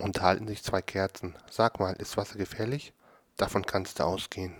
Unterhalten sich zwei Kerzen. Sag mal, ist Wasser gefährlich? Davon kannst du ausgehen.